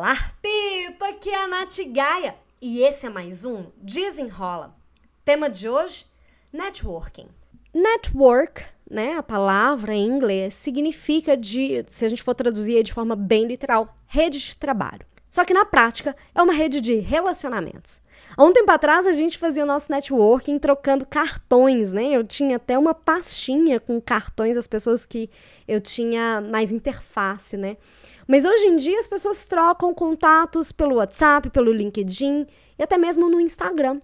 Olá, Pipa! Aqui é a Nath Gaia e esse é mais um Desenrola. Tema de hoje: Networking. Network, né, a palavra em inglês, significa de, se a gente for traduzir de forma bem literal, rede de trabalho. Só que na prática é uma rede de relacionamentos. Há um tempo atrás a gente fazia o nosso networking trocando cartões, né? Eu tinha até uma pastinha com cartões das pessoas que eu tinha mais interface, né? Mas hoje em dia as pessoas trocam contatos pelo WhatsApp, pelo LinkedIn e até mesmo no Instagram.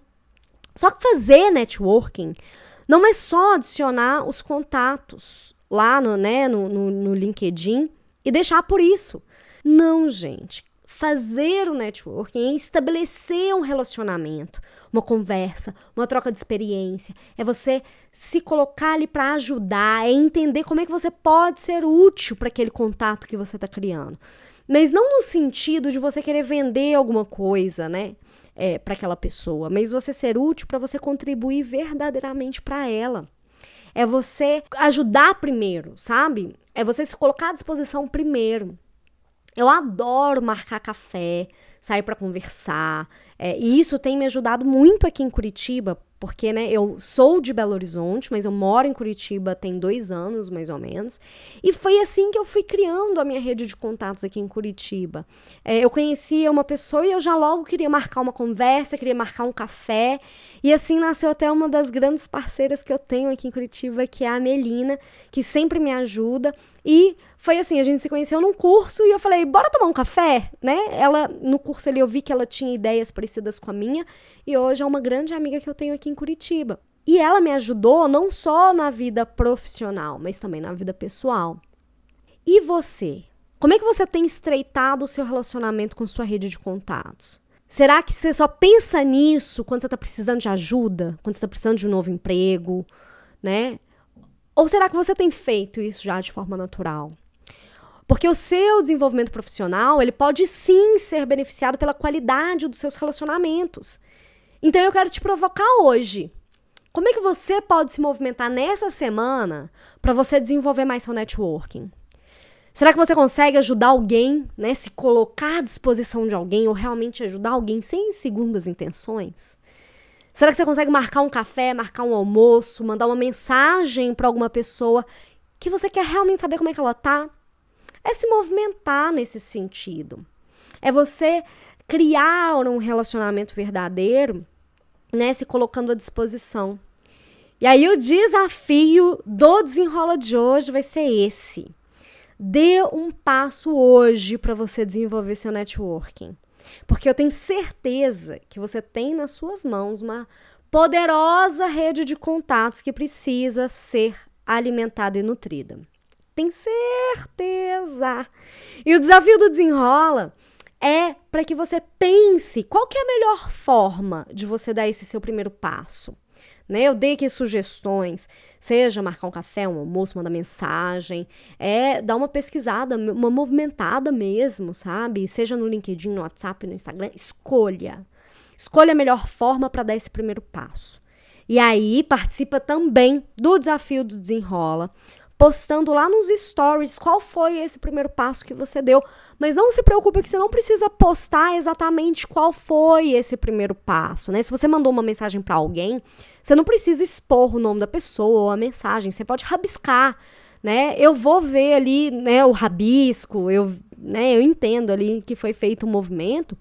Só que fazer networking não é só adicionar os contatos lá no, né, no, no, no LinkedIn e deixar por isso. Não, gente fazer o networking, é estabelecer um relacionamento, uma conversa, uma troca de experiência, é você se colocar ali para ajudar, é entender como é que você pode ser útil para aquele contato que você está criando. Mas não no sentido de você querer vender alguma coisa, né? É, para aquela pessoa, mas você ser útil para você contribuir verdadeiramente para ela. É você ajudar primeiro, sabe? É você se colocar à disposição primeiro. Eu adoro marcar café, sair para conversar. É, e isso tem me ajudado muito aqui em Curitiba, porque, né, eu sou de Belo Horizonte, mas eu moro em Curitiba tem dois anos, mais ou menos. E foi assim que eu fui criando a minha rede de contatos aqui em Curitiba. É, eu conhecia uma pessoa e eu já logo queria marcar uma conversa, queria marcar um café. E assim nasceu até uma das grandes parceiras que eu tenho aqui em Curitiba, que é a Melina, que sempre me ajuda. E foi assim, a gente se conheceu num curso e eu falei, bora tomar um café, né? Ela, no curso ali, eu vi que ela tinha ideias parecidas com a minha. E hoje é uma grande amiga que eu tenho aqui aqui em Curitiba. E ela me ajudou não só na vida profissional, mas também na vida pessoal. E você? Como é que você tem estreitado o seu relacionamento com sua rede de contatos? Será que você só pensa nisso quando você está precisando de ajuda? Quando você está precisando de um novo emprego, né? Ou será que você tem feito isso já de forma natural? Porque o seu desenvolvimento profissional, ele pode sim ser beneficiado pela qualidade dos seus relacionamentos. Então eu quero te provocar hoje. Como é que você pode se movimentar nessa semana para você desenvolver mais seu networking? Será que você consegue ajudar alguém, né, se colocar à disposição de alguém ou realmente ajudar alguém sem segundas intenções? Será que você consegue marcar um café, marcar um almoço, mandar uma mensagem para alguma pessoa que você quer realmente saber como é que ela tá? É se movimentar nesse sentido. É você criar um relacionamento verdadeiro, né, se colocando à disposição. E aí o desafio do desenrola de hoje vai ser esse. Dê um passo hoje para você desenvolver seu networking. Porque eu tenho certeza que você tem nas suas mãos uma poderosa rede de contatos que precisa ser alimentada e nutrida. Tem certeza! E o desafio do desenrola é para que você pense qual que é a melhor forma de você dar esse seu primeiro passo. Né? Eu dei aqui sugestões, seja marcar um café, um almoço, mandar mensagem, é dar uma pesquisada, uma movimentada mesmo, sabe? Seja no LinkedIn, no WhatsApp, no Instagram, escolha. Escolha a melhor forma para dar esse primeiro passo. E aí participa também do desafio do desenrola, postando lá nos stories qual foi esse primeiro passo que você deu. Mas não se preocupe que você não precisa postar exatamente qual foi esse primeiro passo, né? Se você mandou uma mensagem para alguém, você não precisa expor o nome da pessoa ou a mensagem, você pode rabiscar, né? Eu vou ver ali, né, o rabisco, eu, né, eu entendo ali que foi feito um movimento.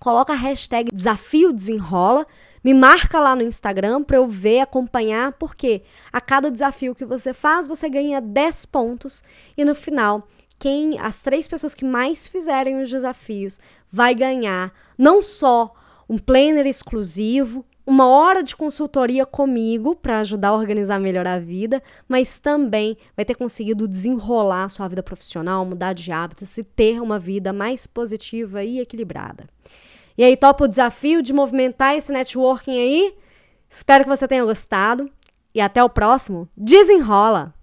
Coloca a hashtag desafio desenrola me marca lá no Instagram para eu ver, acompanhar, porque a cada desafio que você faz, você ganha 10 pontos e no final quem as três pessoas que mais fizerem os desafios vai ganhar não só um planner exclusivo, uma hora de consultoria comigo para ajudar a organizar melhor a vida, mas também vai ter conseguido desenrolar sua vida profissional, mudar de hábitos e ter uma vida mais positiva e equilibrada. E aí, topa o desafio de movimentar esse networking aí? Espero que você tenha gostado e até o próximo. Desenrola!